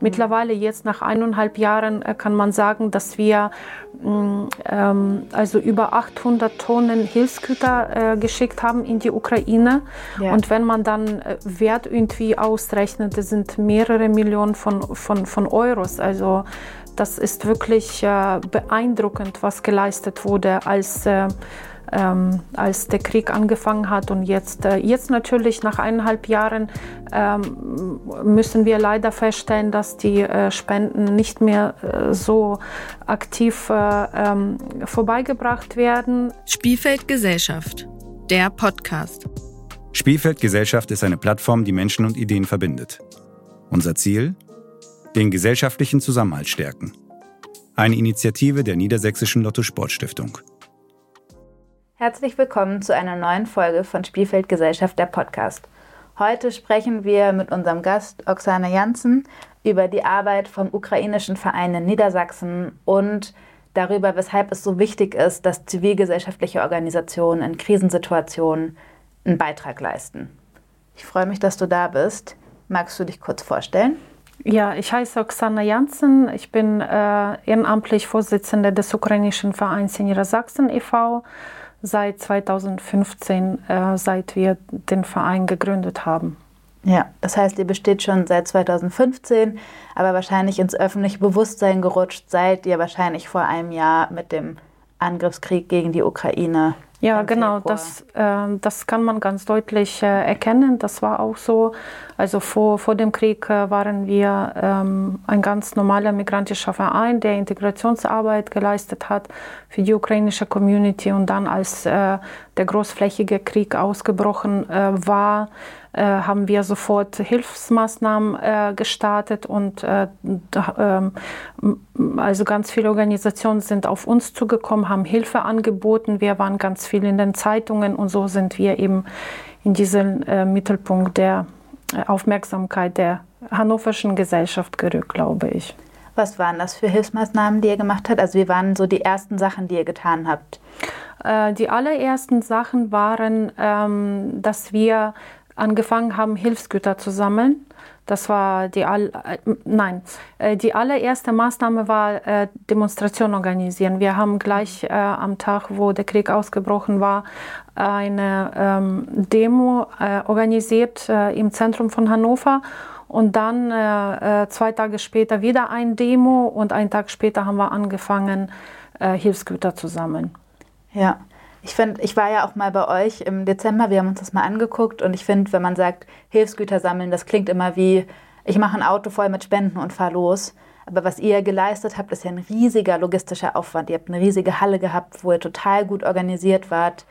Mittlerweile jetzt nach eineinhalb Jahren äh, kann man sagen, dass wir mm, ähm, also über 800 Tonnen Hilfsgüter äh, geschickt haben in die Ukraine. Ja. Und wenn man dann äh, Wert irgendwie ausrechnet, das sind mehrere Millionen von, von, von Euros. Also das ist wirklich äh, beeindruckend, was geleistet wurde als äh, ähm, als der Krieg angefangen hat. Und jetzt, äh, jetzt natürlich nach eineinhalb Jahren ähm, müssen wir leider feststellen, dass die äh, Spenden nicht mehr äh, so aktiv äh, ähm, vorbeigebracht werden. Spielfeld Gesellschaft, der Podcast. Spielfeld Gesellschaft ist eine Plattform, die Menschen und Ideen verbindet. Unser Ziel? Den gesellschaftlichen Zusammenhalt stärken. Eine Initiative der Niedersächsischen Lotto Sportstiftung. Herzlich willkommen zu einer neuen Folge von Spielfeld Gesellschaft der Podcast. Heute sprechen wir mit unserem Gast Oksana Janssen über die Arbeit vom ukrainischen Verein in Niedersachsen und darüber, weshalb es so wichtig ist, dass zivilgesellschaftliche Organisationen in Krisensituationen einen Beitrag leisten. Ich freue mich, dass du da bist. Magst du dich kurz vorstellen? Ja, ich heiße Oksana Janssen. Ich bin äh, ehrenamtlich Vorsitzende des ukrainischen Vereins in Niedersachsen e.V seit 2015, äh, seit wir den Verein gegründet haben. Ja, das heißt, ihr besteht schon seit 2015, aber wahrscheinlich ins öffentliche Bewusstsein gerutscht seid ihr wahrscheinlich vor einem Jahr mit dem Angriffskrieg gegen die Ukraine ja, genau, das, äh, das kann man ganz deutlich äh, erkennen. Das war auch so. Also vor, vor dem Krieg äh, waren wir ähm, ein ganz normaler migrantischer Verein, der Integrationsarbeit geleistet hat für die ukrainische Community. Und dann, als äh, der großflächige Krieg ausgebrochen äh, war, haben wir sofort Hilfsmaßnahmen äh, gestartet und äh, ähm, also ganz viele Organisationen sind auf uns zugekommen, haben Hilfe angeboten. Wir waren ganz viel in den Zeitungen und so sind wir eben in diesen Mittelpunkt der Aufmerksamkeit der hannoverschen Gesellschaft gerückt, glaube ich. Was waren das für Hilfsmaßnahmen, die ihr gemacht habt? Also wie waren so die ersten Sachen, die ihr getan habt? Die allerersten Sachen waren, ähm, dass wir angefangen haben, Hilfsgüter zu sammeln. Das war die all, äh, nein, äh, die allererste Maßnahme war äh, Demonstration organisieren. Wir haben gleich äh, am Tag, wo der Krieg ausgebrochen war, eine ähm, Demo äh, organisiert äh, im Zentrum von Hannover. Und dann zwei Tage später wieder ein Demo und einen Tag später haben wir angefangen, Hilfsgüter zu sammeln. Ja. Ich finde, ich war ja auch mal bei euch im Dezember, wir haben uns das mal angeguckt und ich finde, wenn man sagt, Hilfsgüter sammeln, das klingt immer wie, ich mache ein Auto voll mit Spenden und fahre los. Aber was ihr geleistet habt, ist ja ein riesiger logistischer Aufwand. Ihr habt eine riesige Halle gehabt, wo ihr total gut organisiert wart.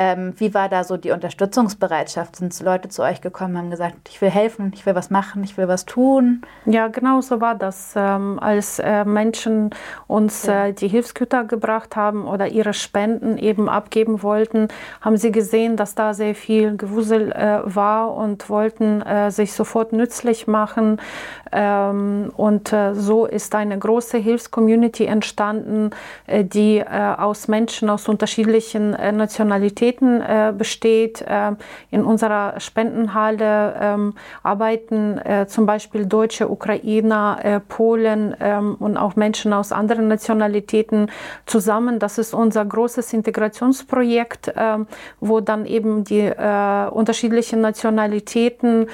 Ähm, wie war da so die Unterstützungsbereitschaft? Sind Leute zu euch gekommen, haben gesagt, ich will helfen, ich will was machen, ich will was tun? Ja, genau so war das. Ähm, als äh, Menschen uns ja. äh, die Hilfsgüter gebracht haben oder ihre Spenden eben abgeben wollten, haben sie gesehen, dass da sehr viel Gewusel äh, war und wollten äh, sich sofort nützlich machen. Ähm, und äh, so ist eine große Hilfscommunity entstanden, äh, die aus Menschen aus unterschiedlichen Nationalitäten Aktivitäten äh, besteht. Äh, in unserer Spendenhalle ähm, arbeiten äh, zum Beispiel Deutsche, Ukrainer, äh, Polen ähm, und auch Menschen aus anderen Nationalitäten zusammen. Das ist unser großes Integrationsprojekt, ähm, wo dann eben die äh, unterschiedlichen Nationalitäten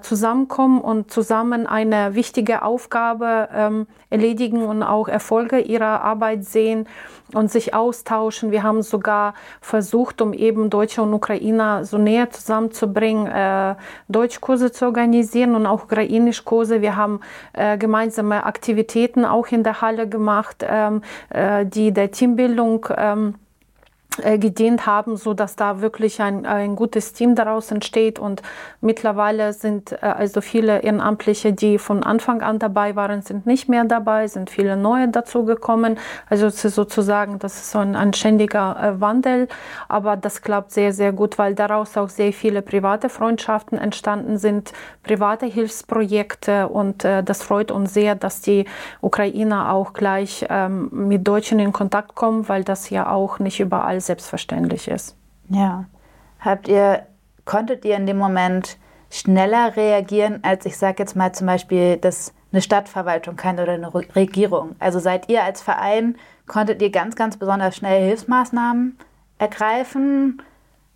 zusammenkommen und zusammen eine wichtige Aufgabe erledigen und auch Erfolge ihrer Arbeit sehen und sich austauschen. Wir haben sogar versucht, um eben Deutsche und Ukrainer so näher zusammenzubringen, äh, Deutschkurse zu organisieren und auch Ukrainischkurse. Wir haben äh, gemeinsame Aktivitäten auch in der Halle gemacht, ähm, äh, die der Teambildung ähm, äh, gedient haben, so dass da wirklich ein, ein gutes Team daraus entsteht. Und mittlerweile sind äh, also viele Ehrenamtliche, die von Anfang an dabei waren, sind nicht mehr dabei, sind viele neue dazugekommen. Also es ist sozusagen, das ist so ein, ein ständiger äh, Wandel. Aber das klappt sehr, sehr gut, weil daraus auch sehr viele private Freundschaften entstanden sind, private Hilfsprojekte. Und äh, das freut uns sehr, dass die Ukrainer auch gleich ähm, mit Deutschen in Kontakt kommen, weil das ja auch nicht überall selbstverständlich ist. Ja. Habt ihr, konntet ihr in dem Moment schneller reagieren, als ich sage jetzt mal zum Beispiel das eine Stadtverwaltung kann oder eine Regierung. Also seid ihr als Verein, konntet ihr ganz, ganz besonders schnell Hilfsmaßnahmen ergreifen?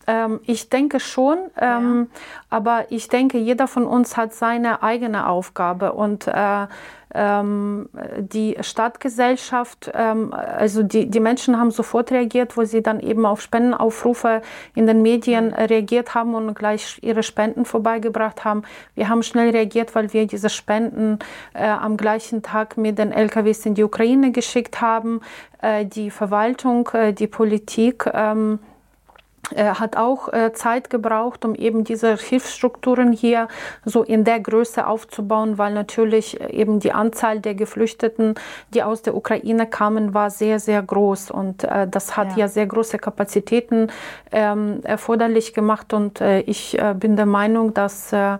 Ähm, ich denke schon, ähm, ja. aber ich denke, jeder von uns hat seine eigene Aufgabe und äh, ähm, die Stadtgesellschaft, ähm, also die, die Menschen haben sofort reagiert, wo sie dann eben auf Spendenaufrufe in den Medien reagiert haben und gleich ihre Spenden vorbeigebracht haben. Wir haben schnell reagiert, weil wir diese Spenden äh, am gleichen Tag mit den LKWs in die Ukraine geschickt haben. Äh, die Verwaltung, äh, die Politik, ähm, er hat auch äh, Zeit gebraucht, um eben diese Hilfsstrukturen hier so in der Größe aufzubauen, weil natürlich äh, eben die Anzahl der Geflüchteten, die aus der Ukraine kamen, war sehr, sehr groß. Und äh, das hat ja. ja. sehr große Kapazitäten ähm, erforderlich gemacht. Und äh, ich äh, bin der Meinung, dass äh, äh,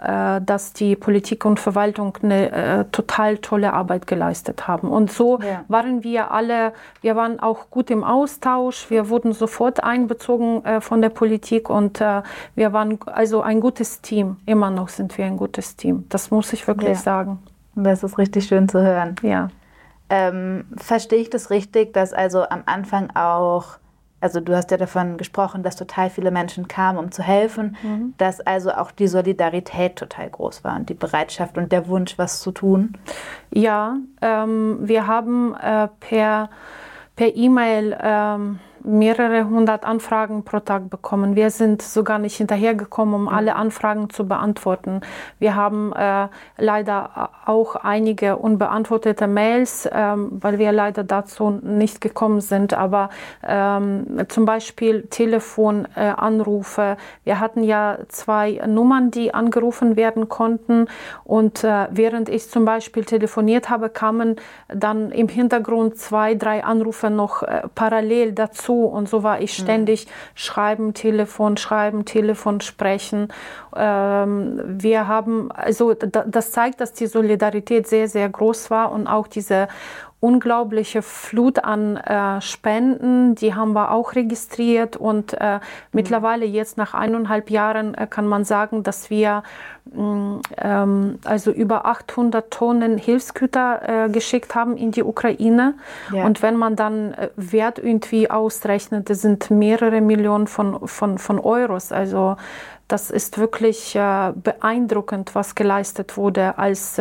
dass die Politik und Verwaltung eine äh, total tolle Arbeit geleistet haben. Und so ja. waren wir alle, wir waren auch gut im Austausch, wir wurden sofort einbezogen äh, von der Politik und äh, wir waren also ein gutes Team. Immer noch sind wir ein gutes Team. Das muss ich wirklich ja. sagen. Das ist richtig schön zu hören. Ja. Ähm, verstehe ich das richtig, dass also am Anfang auch also du hast ja davon gesprochen, dass total viele Menschen kamen, um zu helfen, mhm. dass also auch die Solidarität total groß war und die Bereitschaft und der Wunsch, was zu tun. Ja, ähm, wir haben äh, per per E-Mail ähm, mehrere hundert Anfragen pro Tag bekommen. Wir sind sogar nicht hinterhergekommen, um alle Anfragen zu beantworten. Wir haben äh, leider auch einige unbeantwortete Mails, ähm, weil wir leider dazu nicht gekommen sind. Aber ähm, zum Beispiel Telefonanrufe. Äh, wir hatten ja zwei Nummern, die angerufen werden konnten. Und äh, während ich zum Beispiel telefoniert habe, kamen dann im Hintergrund zwei, drei Anrufe noch äh, parallel dazu und so war ich mhm. ständig mhm. schreiben, Telefon, schreiben, Telefon, sprechen. Ähm, wir haben, also das zeigt, dass die Solidarität sehr, sehr groß war und auch diese unglaubliche Flut an äh, Spenden, die haben wir auch registriert und äh, mhm. mittlerweile jetzt nach eineinhalb Jahren äh, kann man sagen, dass wir mm, ähm, also über 800 Tonnen Hilfsgüter äh, geschickt haben in die Ukraine ja. und wenn man dann äh, Wert irgendwie ausrechnet, das sind mehrere Millionen von, von, von Euros, also das ist wirklich äh, beeindruckend, was geleistet wurde als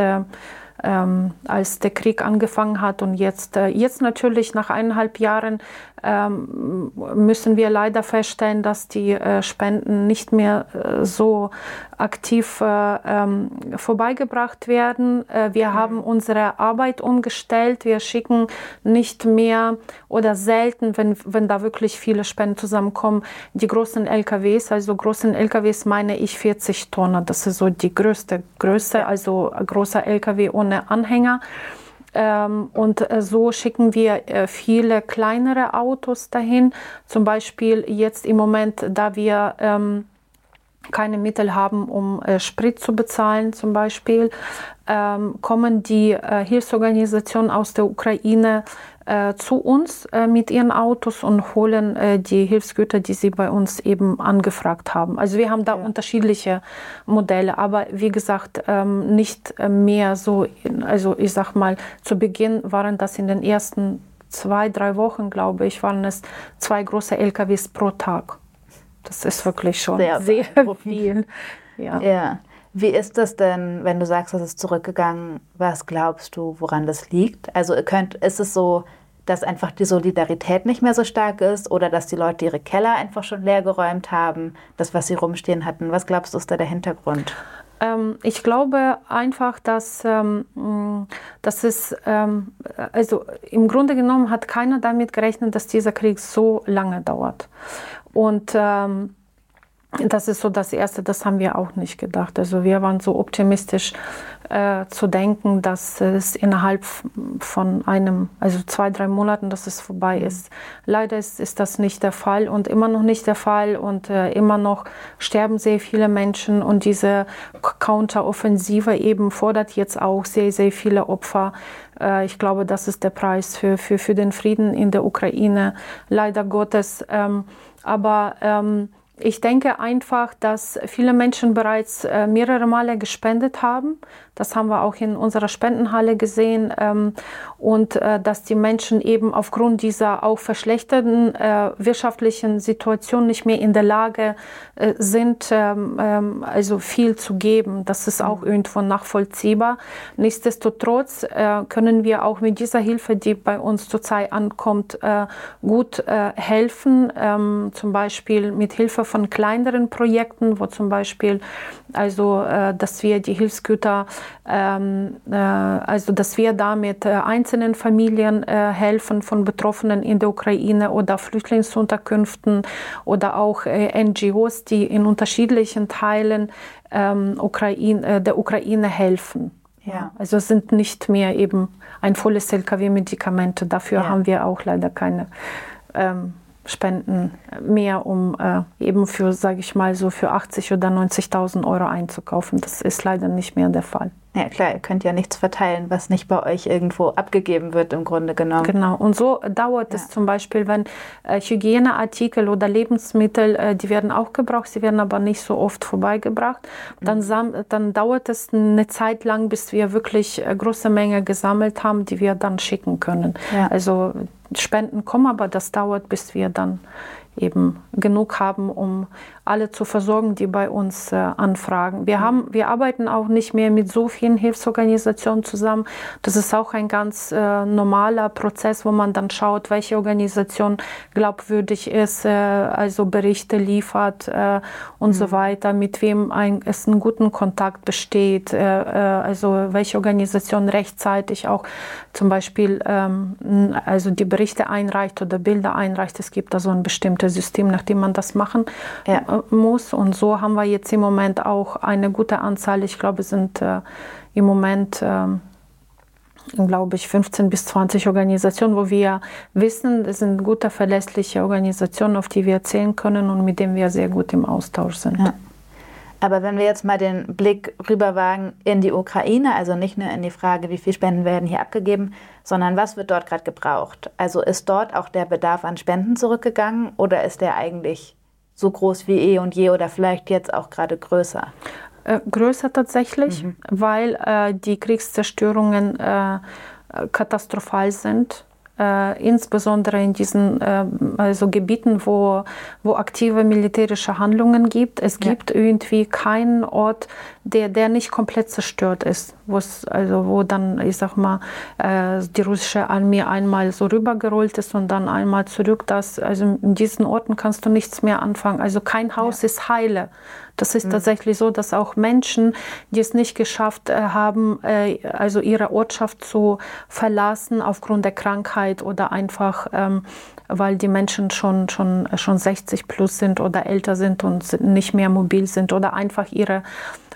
ähm, als der Krieg angefangen hat. Und jetzt, äh, jetzt natürlich nach eineinhalb Jahren müssen wir leider feststellen, dass die äh, Spenden nicht mehr äh, so aktiv äh, ähm, vorbeigebracht werden. Wir mhm. haben unsere Arbeit umgestellt. Wir schicken nicht mehr oder selten, wenn, wenn da wirklich viele Spenden zusammenkommen, die großen LKWs. Also großen LKWs meine ich 40 Tonnen. Das ist so die größte Größe, also großer LKW ohne Anhänger. Ähm, und äh, so schicken wir äh, viele kleinere Autos dahin. Zum Beispiel jetzt im Moment, da wir ähm, keine Mittel haben, um äh, Sprit zu bezahlen, zum Beispiel, ähm, kommen die äh, Hilfsorganisationen aus der Ukraine äh, zu uns äh, mit ihren Autos und holen äh, die Hilfsgüter, die sie bei uns eben angefragt haben. Also wir haben da ja. unterschiedliche Modelle, aber wie gesagt, ähm, nicht äh, mehr so, also ich sag mal, zu Beginn waren das in den ersten zwei, drei Wochen, glaube ich, waren es zwei große LKWs pro Tag. Das ist wirklich schon sehr, sehr viel. Ja. ja. Wie ist das denn, wenn du sagst, es ist zurückgegangen? Was glaubst du, woran das liegt? Also könnt, ist es so, dass einfach die Solidarität nicht mehr so stark ist oder dass die Leute ihre Keller einfach schon leer geräumt haben, das, was sie rumstehen hatten? Was glaubst du, ist da der Hintergrund? Ähm, ich glaube einfach, dass, ähm, dass es, ähm, also im Grunde genommen hat keiner damit gerechnet, dass dieser Krieg so lange dauert. Und ähm, das ist so das Erste, das haben wir auch nicht gedacht. Also wir waren so optimistisch äh, zu denken, dass es innerhalb von einem, also zwei, drei Monaten, dass es vorbei ist. Leider ist, ist das nicht der Fall und immer noch nicht der Fall und äh, immer noch sterben sehr viele Menschen und diese Counteroffensive eben fordert jetzt auch sehr, sehr viele Opfer. Äh, ich glaube, das ist der Preis für, für, für den Frieden in der Ukraine, leider Gottes. Ähm, aber ähm, Ich denke einfach, dass viele Menschen bereits äh, mehrere Male gespendet haben. Das haben wir auch in unserer Spendenhalle gesehen. Ähm, und äh, dass die Menschen eben aufgrund dieser auch verschlechterten äh, wirtschaftlichen Situation nicht mehr in der Lage sind, ähm, ähm, also viel zu geben. Das ist auch mhm. irgendwo nachvollziehbar. Nichtsdestotrotz können wir auch mit dieser Hilfe, die bei uns zurzeit ankommt, gut helfen. Zum Beispiel mit Hilfe von kleineren Projekten, wo zum Beispiel also, dass wir die Hilfsgüter ähm, äh, also dass wir damit äh, einzelnen Familien äh, helfen von Betroffenen in der Ukraine oder Flüchtlingsunterkünften oder auch NGOs, die in unterschiedlichen Teilen ähm, Ukraine, der Ukraine helfen. Ja. Also es sind nicht mehr eben ein volles LKW-Medikamente. Dafür ja. haben wir auch leider keine ähm, Spenden mehr, um äh, eben für, sage ich mal, so für 80 oder 90.000 Euro einzukaufen. Das ist leider nicht mehr der Fall. Ja klar, ihr könnt ja nichts verteilen, was nicht bei euch irgendwo abgegeben wird im Grunde genommen. Genau, und so dauert ja. es zum Beispiel, wenn äh, Hygieneartikel oder Lebensmittel, äh, die werden auch gebraucht, sie werden aber nicht so oft vorbeigebracht, dann, mhm. dann dauert es eine Zeit lang, bis wir wirklich äh, große Menge gesammelt haben, die wir dann schicken können. Ja. Also Spenden kommen, aber das dauert, bis wir dann eben genug haben, um alle zu versorgen, die bei uns äh, anfragen. Wir, haben, wir arbeiten auch nicht mehr mit so vielen Hilfsorganisationen zusammen. Das ist auch ein ganz äh, normaler Prozess, wo man dann schaut, welche Organisation glaubwürdig ist, äh, also Berichte liefert äh, und mhm. so weiter, mit wem ein, es einen guten Kontakt besteht, äh, äh, also welche Organisation rechtzeitig auch zum Beispiel ähm, also die Berichte einreicht oder Bilder einreicht. Es gibt da so ein bestimmtes System, nach dem man das machen ja muss. Und so haben wir jetzt im Moment auch eine gute Anzahl. Ich glaube, es sind äh, im Moment, äh, glaube ich, 15 bis 20 Organisationen, wo wir wissen, das sind gute, verlässliche Organisationen, auf die wir zählen können und mit denen wir sehr gut im Austausch sind. Ja. Aber wenn wir jetzt mal den Blick rüberwagen in die Ukraine, also nicht nur in die Frage, wie viel Spenden werden hier abgegeben, sondern was wird dort gerade gebraucht? Also ist dort auch der Bedarf an Spenden zurückgegangen oder ist der eigentlich so groß wie eh und je oder vielleicht jetzt auch gerade größer? Äh, größer tatsächlich, mhm. weil äh, die Kriegszerstörungen äh, katastrophal sind äh, insbesondere in diesen äh, also Gebieten, wo, wo aktive militärische Handlungen gibt. Es ja. gibt irgendwie keinen Ort, der, der nicht komplett zerstört ist, also wo dann, ich sag mal, äh, die russische Armee einmal so rübergerollt ist und dann einmal zurück. Das, also in diesen Orten kannst du nichts mehr anfangen. Also kein Haus ja. ist heile. Das ist mhm. tatsächlich so, dass auch Menschen, die es nicht geschafft äh, haben, äh, also ihre Ortschaft zu verlassen aufgrund der Krankheit oder einfach, ähm, weil die Menschen schon, schon, schon 60 plus sind oder älter sind und nicht mehr mobil sind oder einfach ihre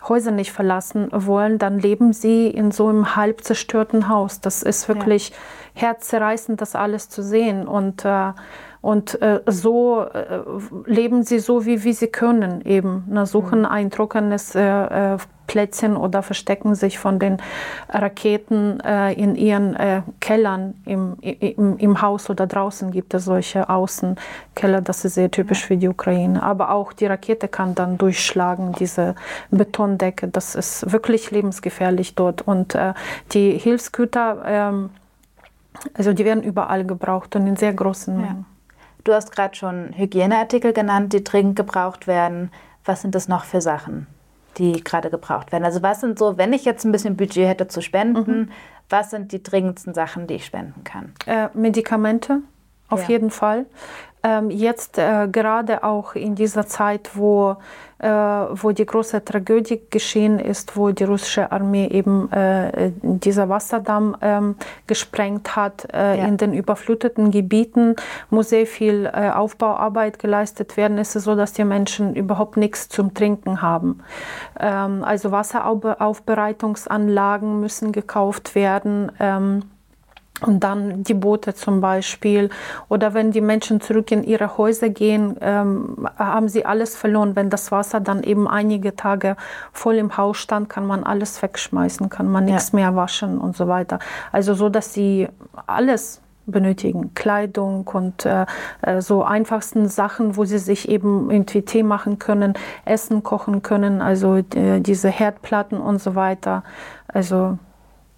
Häuser nicht verlassen wollen, dann leben sie in so einem halb zerstörten Haus. Das ist wirklich ja. herzzerreißend, das alles zu sehen. Und äh, und äh, so äh, leben sie so, wie, wie sie können, eben. Ne, suchen mhm. ein trockenes äh, äh, Plätzchen oder verstecken sich von den Raketen äh, in ihren äh, Kellern im, im, im, Haus oder draußen gibt es solche Außenkeller. Das ist sehr typisch für die Ukraine. Aber auch die Rakete kann dann durchschlagen, diese Betondecke. Das ist wirklich lebensgefährlich dort. Und die Hilfsgüter, ähm, also die werden überall gebraucht und in sehr großen Mengen. Ja. Du hast gerade schon Hygieneartikel genannt, die dringend gebraucht werden. Was sind das noch für Sachen, die gerade gebraucht werden? Also was sind so, wenn ich jetzt ein bisschen Budget hätte zu spenden, mhm. was sind die dringendsten Sachen, die ich spenden kann? Äh, Medikamente, auf ja. jeden Fall. Ähm, jetzt äh, gerade auch in dieser Zeit, wo, äh, wo die große Tragödie geschehen ist, wo die russische Armee eben äh, dieser Wasserdamm ähm, gesprengt hat äh, ja. in den überfluteten Gebieten, muss sehr viel äh, Aufbauarbeit geleistet werden. Es ist so, dass die Menschen überhaupt nichts zum Trinken haben. Ähm, also Wasseraufbereitungsanlagen müssen gekauft werden. Ähm, und dann die Boote zum Beispiel. Oder wenn die Menschen zurück in ihre Häuser gehen, ähm, haben sie alles verloren. Wenn das Wasser dann eben einige Tage voll im Haus stand, kann man alles wegschmeißen, kann man ja. nichts mehr waschen und so weiter. Also so, dass sie alles benötigen. Kleidung und äh, äh, so einfachsten Sachen, wo sie sich eben irgendwie Tee machen können, Essen kochen können, also äh, diese Herdplatten und so weiter. Also ja.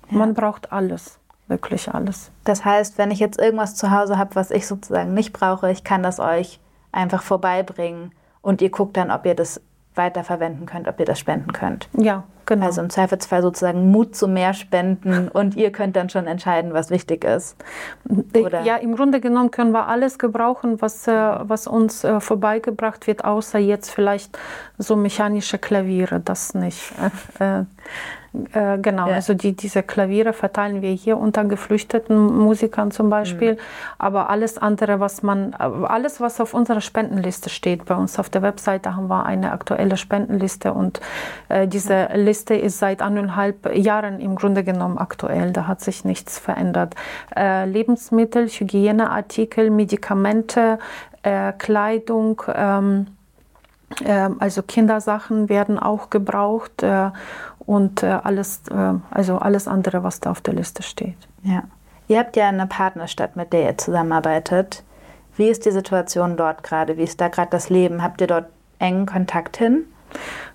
man braucht alles, wirklich alles. Das heißt, wenn ich jetzt irgendwas zu Hause habe, was ich sozusagen nicht brauche, ich kann das euch einfach vorbeibringen und ihr guckt dann, ob ihr das weiterverwenden könnt, ob ihr das spenden könnt. Ja, genau. Also im Zweifelsfall sozusagen Mut zu mehr spenden und ihr könnt dann schon entscheiden, was wichtig ist. Oder? Ja, im Grunde genommen können wir alles gebrauchen, was, äh, was uns äh, vorbeigebracht wird, außer jetzt vielleicht so mechanische Klaviere, das nicht. Äh, genau, ja. also die, diese Klaviere verteilen wir hier unter geflüchteten Musikern zum Beispiel. Mhm. Aber alles andere, was man, alles, was auf unserer Spendenliste steht, bei uns auf der Webseite haben wir eine aktuelle Spendenliste und äh, diese mhm. Liste ist seit eineinhalb Jahren im Grunde genommen aktuell. Da hat sich nichts verändert. Äh, Lebensmittel, Hygieneartikel, Medikamente, äh, Kleidung, ähm, ähm, also Kindersachen werden auch gebraucht äh, und äh, alles, äh, also alles andere, was da auf der Liste steht. Ja. Ihr habt ja eine Partnerstadt, mit der ihr zusammenarbeitet. Wie ist die Situation dort gerade? Wie ist da gerade das Leben? Habt ihr dort engen Kontakt hin?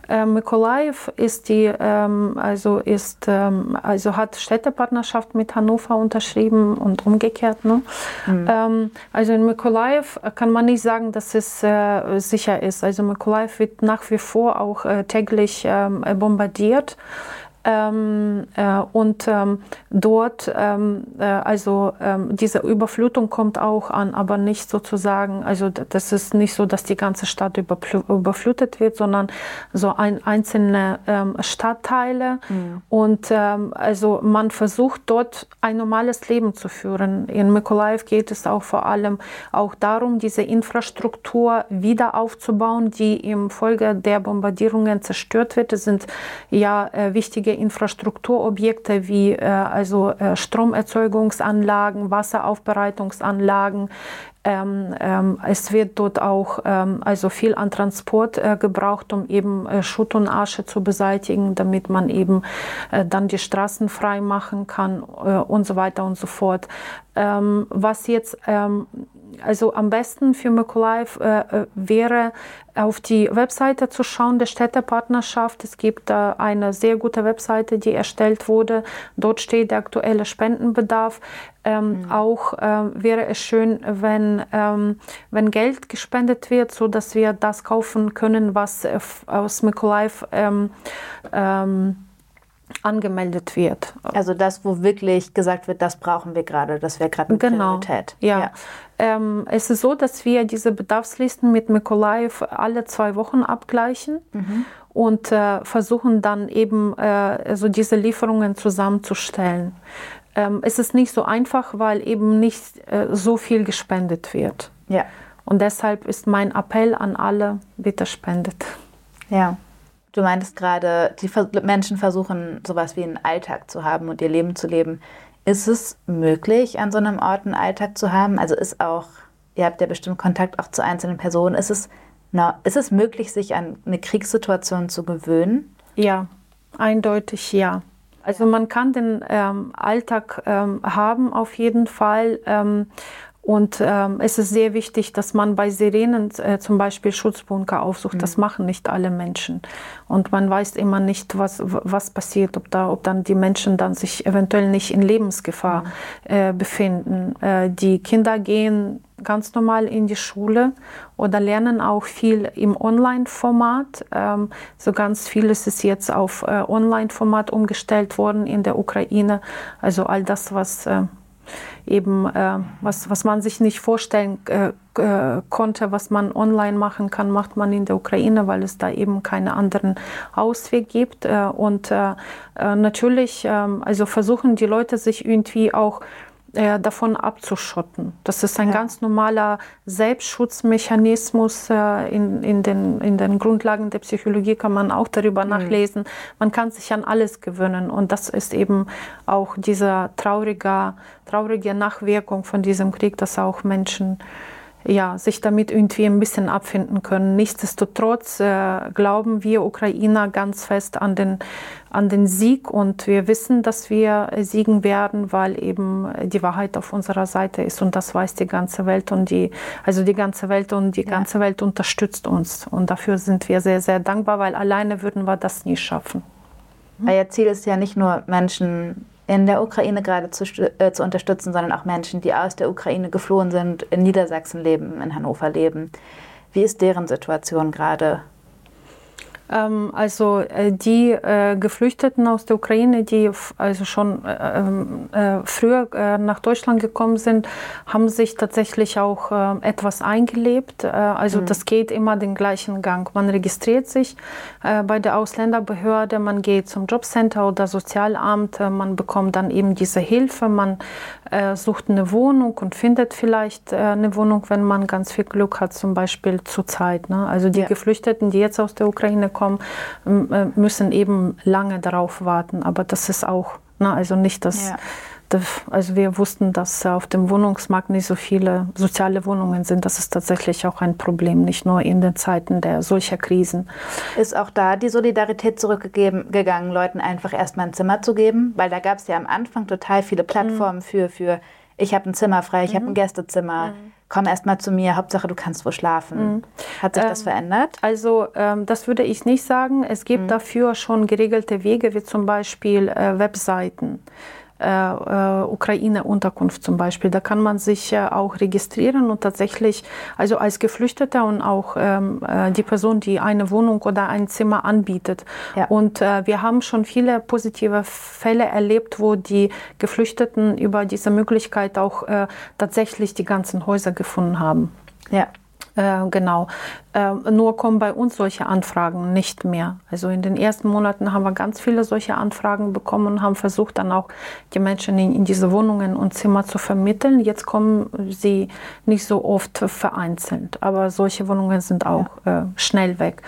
Mikolaev ist die, also ist, also hat Städtepartnerschaft mit Hannover unterschrieben und umgekehrt. Ne? Mhm. Ähm, also in Mikolaev kann man nicht sagen, dass es äh, sicher ist. Also Mikolaev wird nach wie vor auch äh, täglich ähm, bombardiert. Ähm, äh, und ähm, dort, ähm, äh, also ähm, diese Überflutung kommt auch an, aber nicht sozusagen, also das ist nicht so, dass die ganze Stadt überflutet wird, sondern so ein, einzelne ähm, Stadtteile. Mhm. Und ähm, also man versucht dort ein normales Leben zu führen. In Mykolaiv geht es auch vor allem auch darum, diese Infrastruktur wieder aufzubauen, die im Folge der Bombardierungen zerstört wird. Das sind ja äh, wichtige wichtige Infrastrukturobjekte wie äh, also äh, Stromerzeugungsanlagen, Wasseraufbereitungsanlagen. Ähm, ähm, es wird dort auch ähm, also viel an Transport äh, gebraucht, um eben äh, Schutt und Asche zu beseitigen, damit man eben äh, dann die Straßen frei machen kann äh, und so weiter und so fort. Ähm, was jetzt ähm, also am besten für Mykolaiv äh, äh, wäre, auf die Webseite zu schauen der Städtepartnerschaft. Es gibt äh, eine sehr gute Webseite, die erstellt wurde. Dort steht der aktuelle Spendenbedarf. Ähm, mhm. Auch äh, wäre es schön, wenn, ähm, wenn Geld gespendet wird, so dass wir das kaufen können, was äh, aus Mykolaiv ähm, ähm angemeldet wird. Also das, wo wirklich gesagt wird, das brauchen wir gerade, das wäre gerade eine genau. Priorität. Ja. ja. Ähm, es ist so, dass wir diese Bedarfslisten mit Mikolaev alle zwei Wochen abgleichen mhm. und äh, versuchen dann eben äh, also diese Lieferungen zusammenzustellen. Ähm, es ist nicht so einfach, weil eben nicht äh, so viel gespendet wird. Ja. Und deshalb ist mein Appell an alle, bitte spendet. Ja. Du meintest gerade, die Menschen versuchen, sowas wie einen Alltag zu haben und ihr Leben zu leben. Ist es möglich, an so einem Ort einen Alltag zu haben? Also ist auch, ihr habt ja bestimmt Kontakt auch zu einzelnen Personen. Ist es, na, ist es möglich, sich an eine Kriegssituation zu gewöhnen? Ja, eindeutig ja. Also man kann den ähm, Alltag ähm, haben auf jeden Fall. Ähm, und ähm, es ist sehr wichtig, dass man bei Sirenen äh, zum Beispiel Schutzbunker aufsucht. Mhm. Das machen nicht alle Menschen. Und man weiß immer nicht, was, was passiert, ob, da, ob dann die Menschen dann sich eventuell nicht in Lebensgefahr mhm. äh, befinden. Äh, die Kinder gehen ganz normal in die Schule oder lernen auch viel im Online-Format. Ähm, so ganz vieles ist jetzt auf äh, Online-Format umgestellt worden in der Ukraine. Also all das, was äh, eben, äh, was, was man sich nicht vorstellen äh, äh, konnte, was man online machen kann, macht man in der Ukraine, weil es da eben keinen anderen Ausweg gibt. Äh, und äh, natürlich, ähm, also versuchen die Leute sich irgendwie auch äh, davon abzuschotten. Das ist ein ja. ganz normaler Selbstschutzmechanismus. Äh, in, in, den, in den Grundlagen der Psychologie kann man auch darüber mhm. nachlesen. Man kann sich an alles gewöhnen. Und das ist eben auch diese traurige, traurige Nachwirkung von diesem Krieg, dass auch Menschen ja, sich damit irgendwie ein bisschen abfinden können. Nichtsdestotrotz äh, glauben wir Ukrainer ganz fest an den, an den Sieg und wir wissen, dass wir siegen werden, weil eben die Wahrheit auf unserer Seite ist und das weiß die ganze Welt und die, also die ganze Welt und die ja. ganze Welt unterstützt uns und dafür sind wir sehr, sehr dankbar, weil alleine würden wir das nie schaffen. Euer Ziel ist ja nicht nur Menschen in der Ukraine gerade zu, äh, zu unterstützen, sondern auch Menschen, die aus der Ukraine geflohen sind, in Niedersachsen leben, in Hannover leben. Wie ist deren Situation gerade? Ähm, also äh, die äh, Geflüchteten aus der Ukraine, die also schon äh, ähm, äh früher äh, nach Deutschland gekommen sind, haben sich tatsächlich auch äh, etwas eingelebt. also mhm. das geht immer den gleichen Gang. Man registriert sich bei der Ausländerbehörde, man geht zum Jobcenter oder Sozialamt, man bekommt dann eben diese Hilfe, man sucht eine Wohnung und findet vielleicht eine Wohnung, wenn man ganz viel Glück hat, zum Beispiel zurzeit. Ne? Also die ja. Geflüchteten, die jetzt aus der Ukraine kommen, kommen, äh, müssen eben lange darauf warten. Aber das ist auch, ne, also nicht das. Ja. Also wir wussten, dass auf dem Wohnungsmarkt nicht so viele soziale Wohnungen sind. Das ist tatsächlich auch ein Problem, nicht nur in den Zeiten der solcher Krisen. Ist auch da die Solidarität zurückgegangen, Leuten einfach erstmal ein Zimmer zu geben? Weil da gab es ja am Anfang total viele Plattformen mhm. für, für ich habe ein Zimmer frei, ich mhm. habe ein Gästezimmer. Mhm komm erst mal zu mir, Hauptsache du kannst wo schlafen. Mhm. Hat sich ähm, das verändert? Also ähm, das würde ich nicht sagen. Es gibt mhm. dafür schon geregelte Wege, wie zum Beispiel äh, Webseiten äh, äh, Ukraine-Unterkunft zum Beispiel. Da kann man sich äh, auch registrieren und tatsächlich, also als Geflüchteter und auch ähm, äh, die Person, die eine Wohnung oder ein Zimmer anbietet. Ja. Und äh, wir haben schon viele positive Fälle erlebt, wo die Geflüchteten über diese Möglichkeit auch tatsächlich die ganzen Häuser gefunden haben. Ja. Äh, genau. Äh, nur kommen bei uns solche Anfragen nicht mehr. Also in den ersten Monaten haben wir ganz viele solche Anfragen bekommen und haben versucht, dann auch die Menschen in, in diese Wohnungen und Zimmer zu vermitteln. Jetzt kommen sie nicht so oft vereinzelt, aber solche Wohnungen sind auch ja. äh, schnell weg.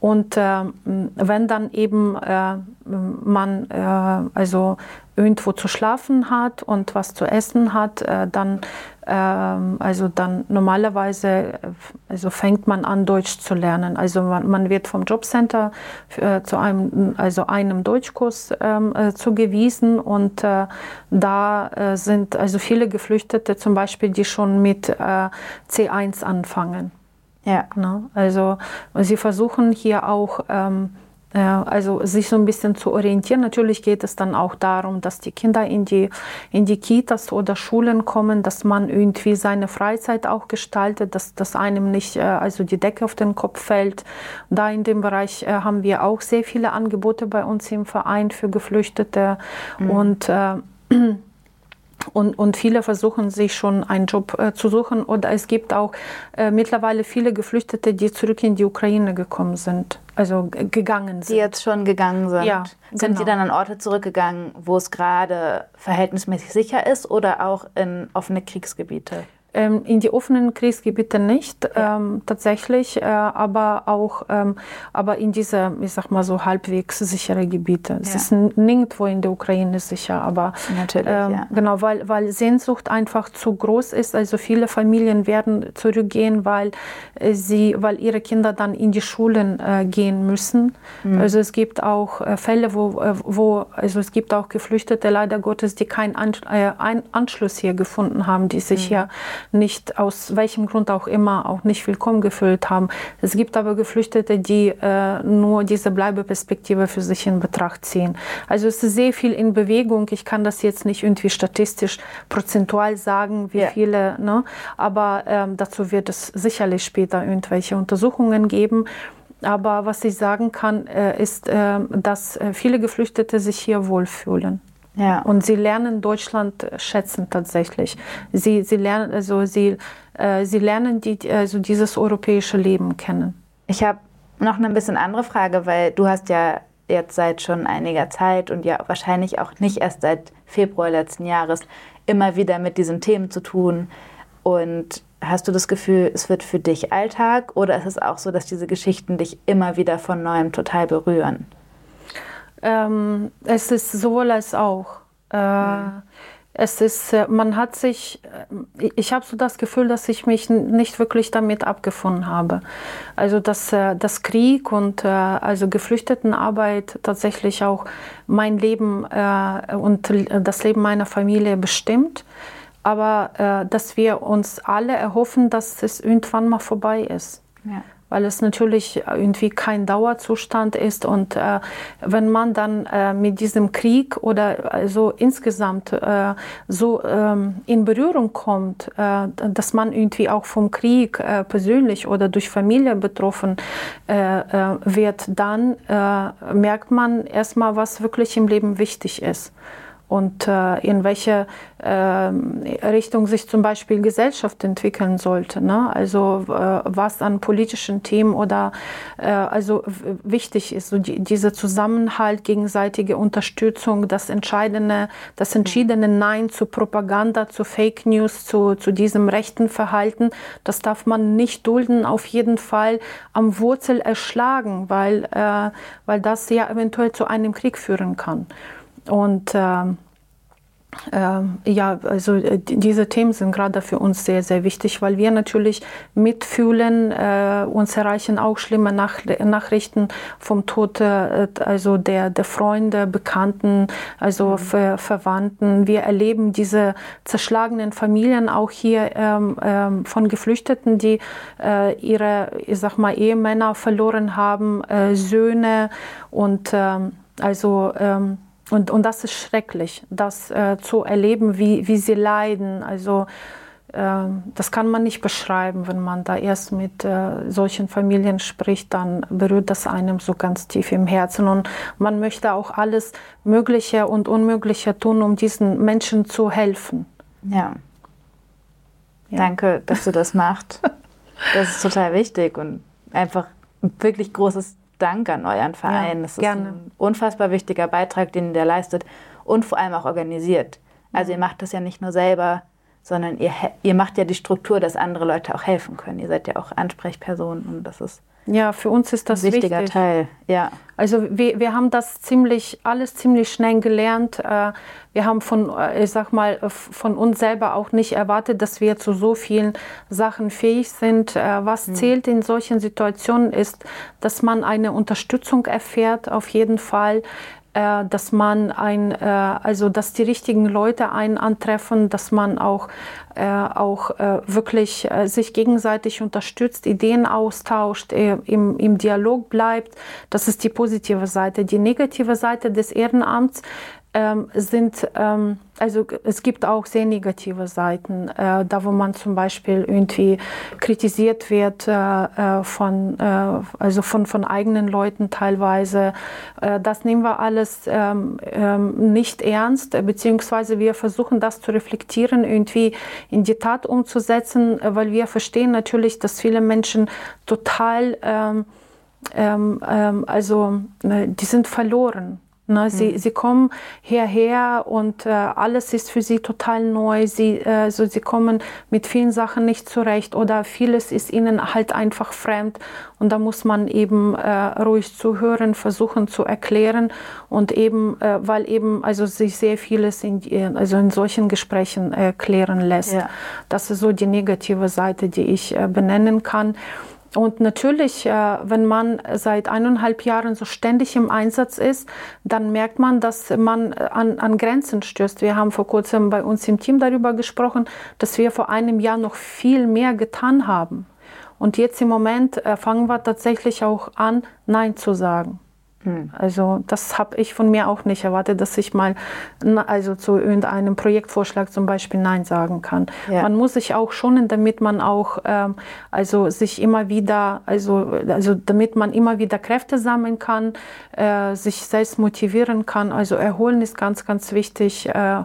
Und äh, wenn dann eben äh, man äh, also irgendwo zu schlafen hat und was zu essen hat, dann ähm, also dann normalerweise äh, also fängt man an Deutsch zu lernen. Also man, man wird vom Jobcenter äh, zu einem also einem Deutschkurs ähm, äh, zugewiesen und äh, da äh, sind also viele Geflüchtete zum Beispiel, die schon mit C1 anfangen. Ja. Ne? Also sie versuchen hier auch ähm, also sich so ein bisschen zu orientieren. Natürlich geht es dann auch darum, dass die Kinder in die, in die Kitas oder Schulen kommen, dass man irgendwie seine Freizeit auch gestaltet, dass, dass einem nicht äh, also die Decke auf den Kopf fällt. Da in dem Bereich äh, haben wir auch sehr viele Angebote bei uns im Verein für Geflüchtete mhm. und äh, und, und viele versuchen sich schon einen Job äh, zu suchen. Oder es gibt auch äh, mittlerweile viele Geflüchtete, die zurück in die Ukraine gekommen sind, also gegangen sind. Die jetzt schon gegangen sind. Ja, sind genau. die dann an Orte zurückgegangen, wo es gerade verhältnismäßig sicher ist oder auch in offene Kriegsgebiete? Ähm, in die offenen Kriegsgebiete nicht ja. ähm, tatsächlich, äh, aber auch ähm, aber in diese, ich sag mal so halbwegs sichere Gebiete. Es ja. ist nirgendwo in der Ukraine sicher, aber Natürlich, ähm, ja. genau, weil, weil Sehnsucht einfach zu groß ist. Also viele Familien werden zurückgehen, weil äh, sie, weil ihre Kinder dann in die Schulen äh, gehen müssen. Mhm. Also es gibt auch äh, Fälle, wo, äh, wo also es gibt auch Geflüchtete leider Gottes, die keinen An Anschluss hier gefunden haben, die sich mhm. hier nicht aus welchem Grund auch immer auch nicht willkommen gefühlt haben. Es gibt aber Geflüchtete, die äh, nur diese Bleibeperspektive für sich in Betracht ziehen. Also es ist sehr viel in Bewegung. Ich kann das jetzt nicht irgendwie statistisch prozentual sagen, wie ja. viele, ne? aber ähm, dazu wird es sicherlich später irgendwelche Untersuchungen geben. Aber was ich sagen kann, äh, ist, äh, dass viele Geflüchtete sich hier wohlfühlen. Ja. Und sie lernen Deutschland schätzen tatsächlich. Sie, sie lernen, also sie, äh, sie lernen die, also dieses europäische Leben kennen. Ich habe noch eine bisschen andere Frage, weil du hast ja jetzt seit schon einiger Zeit und ja wahrscheinlich auch nicht erst seit Februar letzten Jahres immer wieder mit diesen Themen zu tun. Und hast du das Gefühl, es wird für dich Alltag oder ist es auch so, dass diese Geschichten dich immer wieder von neuem total berühren? Ähm, es ist sowohl als auch. Äh, mhm. es ist, äh, man hat sich, äh, ich habe so das Gefühl, dass ich mich nicht wirklich damit abgefunden habe. Also dass äh, das Krieg und also Geflüchtetenarbeit tatsächlich auch mein Leben und das Leben meiner Familie bestimmt. Aber dass wir uns alle erhoffen, dass es irgendwann mal vorbei ist. Ja weil es natürlich irgendwie kein Dauerzustand ist. Und äh, wenn man dann äh, mit diesem Krieg oder also insgesamt äh, so ähm, in Berührung kommt, äh, dass man irgendwie auch vom Krieg äh, persönlich oder durch Familie betroffen wird, dann merkt man erstmal, was wirklich im Leben wichtig ist und äh, in welche äh, Richtung sich zum Beispiel Gesellschaft entwickeln sollte. Ne? Also äh, was an politischen Themen oder äh, also wichtig ist, so die, dieser Zusammenhalt, gegenseitige Unterstützung, das entscheidende, das entschiedene Nein zu Propaganda, zu Fake News, zu, zu diesem rechten Verhalten, das darf man nicht dulden, auf jeden Fall am Wurzel erschlagen, weil, äh, weil das ja eventuell zu einem Krieg führen kann. Und äh, ja, also äh, diese Themen sind gerade für uns sehr, sehr wichtig, weil wir natürlich mitfühlen. Äh, uns erreichen auch schlimme Nach Nachrichten vom Tod, äh, also der, der Freunde, Bekannten, also mhm. Ver Verwandten. Wir erleben diese zerschlagenen Familien auch hier ähm, ähm, von Geflüchteten, die äh, ihre, ich sag mal, Ehemänner verloren haben, äh, Söhne und ähm, also ähm, und, und das ist schrecklich, das äh, zu erleben, wie, wie sie leiden. Also äh, das kann man nicht beschreiben, wenn man da erst mit äh, solchen Familien spricht, dann berührt das einem so ganz tief im Herzen. Und man möchte auch alles Mögliche und Unmögliche tun, um diesen Menschen zu helfen. Ja. ja. Danke, dass du das machst. Das ist total wichtig und einfach ein wirklich großes Dank an euren Verein. Ja, das ist gerne. ein unfassbar wichtiger Beitrag, den der leistet und vor allem auch organisiert. Also ihr macht das ja nicht nur selber, sondern ihr, ihr macht ja die Struktur, dass andere Leute auch helfen können. Ihr seid ja auch Ansprechpersonen und das ist ja, für uns ist das ein wichtiger wichtig. Teil. Ja. Also wir, wir haben das ziemlich, alles ziemlich schnell gelernt. Äh, wir haben von, äh, ich sag mal, von uns selber auch nicht erwartet, dass wir zu so vielen Sachen fähig sind. Äh, was mhm. zählt in solchen Situationen ist, dass man eine Unterstützung erfährt, auf jeden Fall dass man ein, also dass die richtigen Leute einen antreffen, dass man auch äh, auch äh, wirklich äh, sich gegenseitig unterstützt, Ideen austauscht, im, im Dialog bleibt. Das ist die positive Seite. Die negative Seite des Ehrenamts ähm, sind, ähm, also es gibt auch sehr negative Seiten, äh, da wo man zum Beispiel irgendwie kritisiert wird äh, äh von, äh, also von, von eigenen Leuten teilweise. Äh, das nehmen wir alles ähm, ähm, nicht ernst, beziehungsweise wir versuchen das zu reflektieren, irgendwie in die Tat umzusetzen, äh, weil wir verstehen natürlich, dass viele Menschen total ähm, ähm, also die sind verloren. Ne, sie, mhm. sie kommen hierher und äh, alles ist für sie total neu. Sie, äh, so, sie kommen mit vielen Sachen nicht zurecht oder vieles ist ihnen halt einfach fremd. Und da muss man eben äh, ruhig zuhören, versuchen zu erklären und eben, äh, weil eben also sich sehr vieles in, also in solchen Gesprächen erklären lässt. Ja. Das ist so die negative Seite, die ich äh, benennen kann. Und natürlich, äh, wenn man seit eineinhalb Jahren so ständig im Einsatz ist, dann merkt man, dass man äh, an, an Grenzen stößt. Wir haben vor kurzem bei uns im Team darüber gesprochen, dass wir vor einem Jahr noch viel mehr getan haben. Und jetzt im Moment äh, fangen wir tatsächlich auch an, Nein zu sagen. Hm. Also das habe ich von mir auch nicht erwartet, dass ich mal also zu irgendeinem Projektvorschlag zum Beispiel Nein sagen kann. Ja. Man muss sich auch schonen, damit man auch ähm, also sich immer wieder also also damit man immer wieder Kräfte sammeln kann, äh, sich selbst motivieren kann. Also erholen ist ganz ganz wichtig. Äh,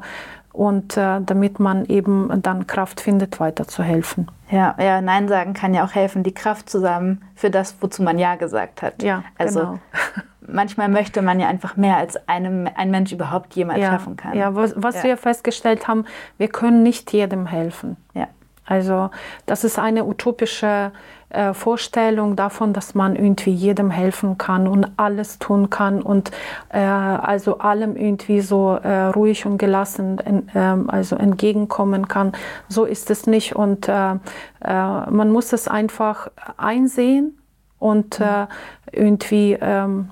und äh, damit man eben dann Kraft findet, weiterzuhelfen. Ja, ja, Nein sagen kann ja auch helfen, die Kraft zusammen für das, wozu man Ja gesagt hat. Ja, also genau. manchmal möchte man ja einfach mehr, als einem, ein Mensch überhaupt jemals ja, schaffen kann. Ja, was, was ja. wir festgestellt haben, wir können nicht jedem helfen. Ja. Also das ist eine utopische äh, Vorstellung davon, dass man irgendwie jedem helfen kann und alles tun kann und äh, also allem irgendwie so äh, ruhig und gelassen en, ähm, also entgegenkommen kann. So ist es nicht und äh, äh, man muss es einfach einsehen und äh, irgendwie ähm,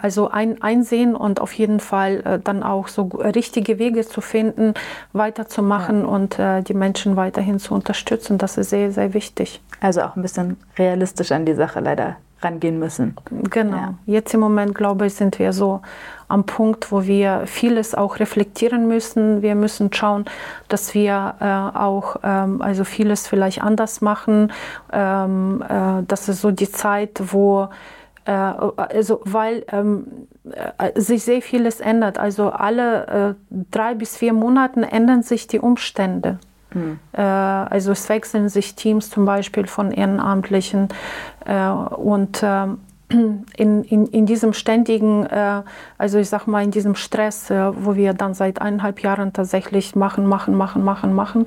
also ein, einsehen und auf jeden Fall äh, dann auch so richtige Wege zu finden, weiterzumachen ja. und äh, die Menschen weiterhin zu unterstützen. Das ist sehr, sehr wichtig. Also auch ein bisschen realistisch an die Sache leider rangehen müssen. Genau. Ja. Jetzt im Moment, glaube ich, sind wir so am Punkt, wo wir vieles auch reflektieren müssen. Wir müssen schauen, dass wir äh, auch ähm, also vieles vielleicht anders machen. Ähm, äh, das ist so die Zeit, wo äh, also weil ähm, äh, sich sehr vieles ändert. Also alle äh, drei bis vier Monate ändern sich die Umstände. Mhm. Äh, also es wechseln sich Teams zum Beispiel von Ehrenamtlichen äh, und ähm, in, in, in diesem ständigen, äh, also ich sag mal, in diesem Stress, äh, wo wir dann seit eineinhalb Jahren tatsächlich machen, machen, machen, machen, machen,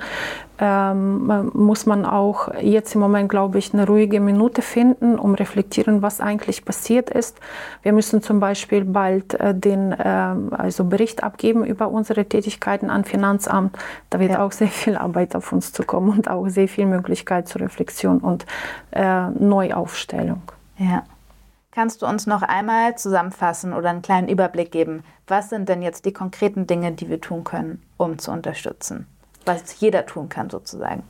ähm, muss man auch jetzt im Moment, glaube ich, eine ruhige Minute finden, um reflektieren, was eigentlich passiert ist. Wir müssen zum Beispiel bald äh, den äh, also Bericht abgeben über unsere Tätigkeiten an Finanzamt. Da wird ja. auch sehr viel Arbeit auf uns zukommen und auch sehr viel Möglichkeit zur Reflexion und äh, Neuaufstellung. Ja. Kannst du uns noch einmal zusammenfassen oder einen kleinen Überblick geben? Was sind denn jetzt die konkreten Dinge, die wir tun können, um zu unterstützen? Was jeder tun kann sozusagen?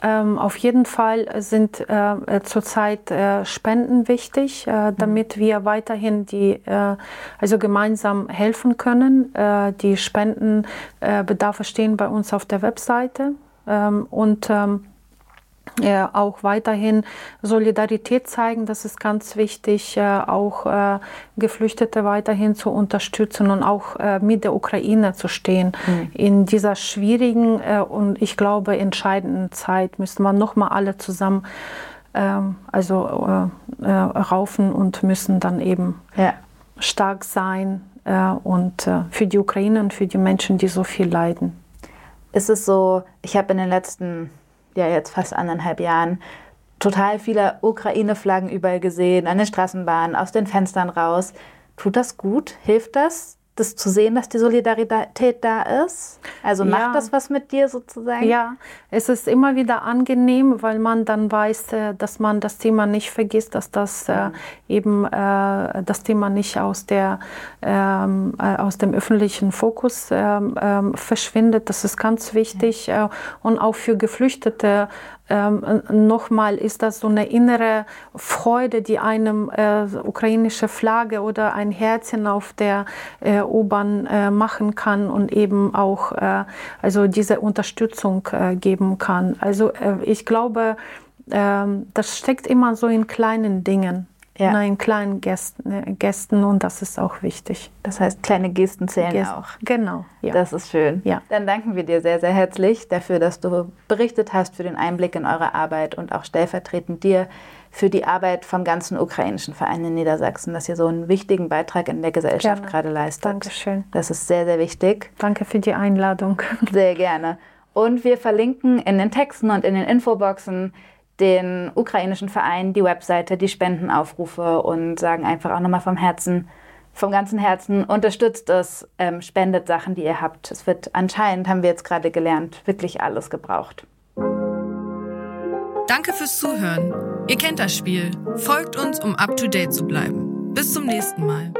Ähm, auf jeden Fall sind äh, zurzeit äh, Spenden wichtig, äh, damit wir weiterhin die, äh, also gemeinsam helfen können. Äh, die Spendenbedarfe stehen bei uns auf der Webseite ähm, und ähm, äh, auch weiterhin Solidarität zeigen. Das ist ganz wichtig, äh, auch äh, Geflüchtete weiterhin zu unterstützen und auch mit der Ukraine zu stehen. Mhm. In dieser schwierigen und ich glaube entscheidenden Zeit müssen wir nochmal alle zusammen ähm, also raufen und müssen dann eben ja. stark sein und für die Ukraine und für die Menschen, die so viel leiden. Ist es so, ich habe in den letzten ja jetzt fast anderthalb Jahren total viele Ukraine-Flaggen überall gesehen, an den Straßenbahnen, aus den Fenstern raus. Tut das gut? Hilft das? Das zu sehen, dass die Solidarität da ist? Also macht ja. das was mit dir sozusagen? Ja, es ist immer wieder angenehm, weil man dann weiß, äh, dass man das Thema nicht vergisst, dass das äh, mhm. eben äh, das Thema nicht aus, der, ähm, äh, aus dem öffentlichen Fokus ähm, ähm, verschwindet. Das ist ganz wichtig. Äh, und auch für Geflüchtete ähm, nochmal ist das so eine innere Freude, die einem äh, ukrainische Flagge oder ein Herzchen auf der äh, U-Bahn äh, machen kann und eben auch äh, also diese Unterstützung äh, geben kann. Also äh, ich glaube, ähm, das steckt immer so in kleinen Dingen ja. in kleinen Gästen, äh, Gästen und das ist auch wichtig. Das heißt, kleine Gesten zählen Gesten. auch. Genau. Ja. Das ist schön. Ja. Dann danken wir dir sehr, sehr herzlich dafür, dass du berichtet hast, für den Einblick in eure Arbeit und auch stellvertretend dir für die Arbeit vom ganzen ukrainischen Verein in Niedersachsen, dass ihr so einen wichtigen Beitrag in der Gesellschaft gerne. gerade leistet. Dankeschön. Das ist sehr, sehr wichtig. Danke für die Einladung. Sehr gerne. Und wir verlinken in den Texten und in den Infoboxen den ukrainischen Verein, die Webseite, die Spendenaufrufe und sagen einfach auch nochmal vom Herzen, vom ganzen Herzen, unterstützt es, ähm, spendet Sachen, die ihr habt. Es wird anscheinend, haben wir jetzt gerade gelernt, wirklich alles gebraucht. Danke fürs Zuhören. Ihr kennt das Spiel. Folgt uns, um up-to-date zu bleiben. Bis zum nächsten Mal.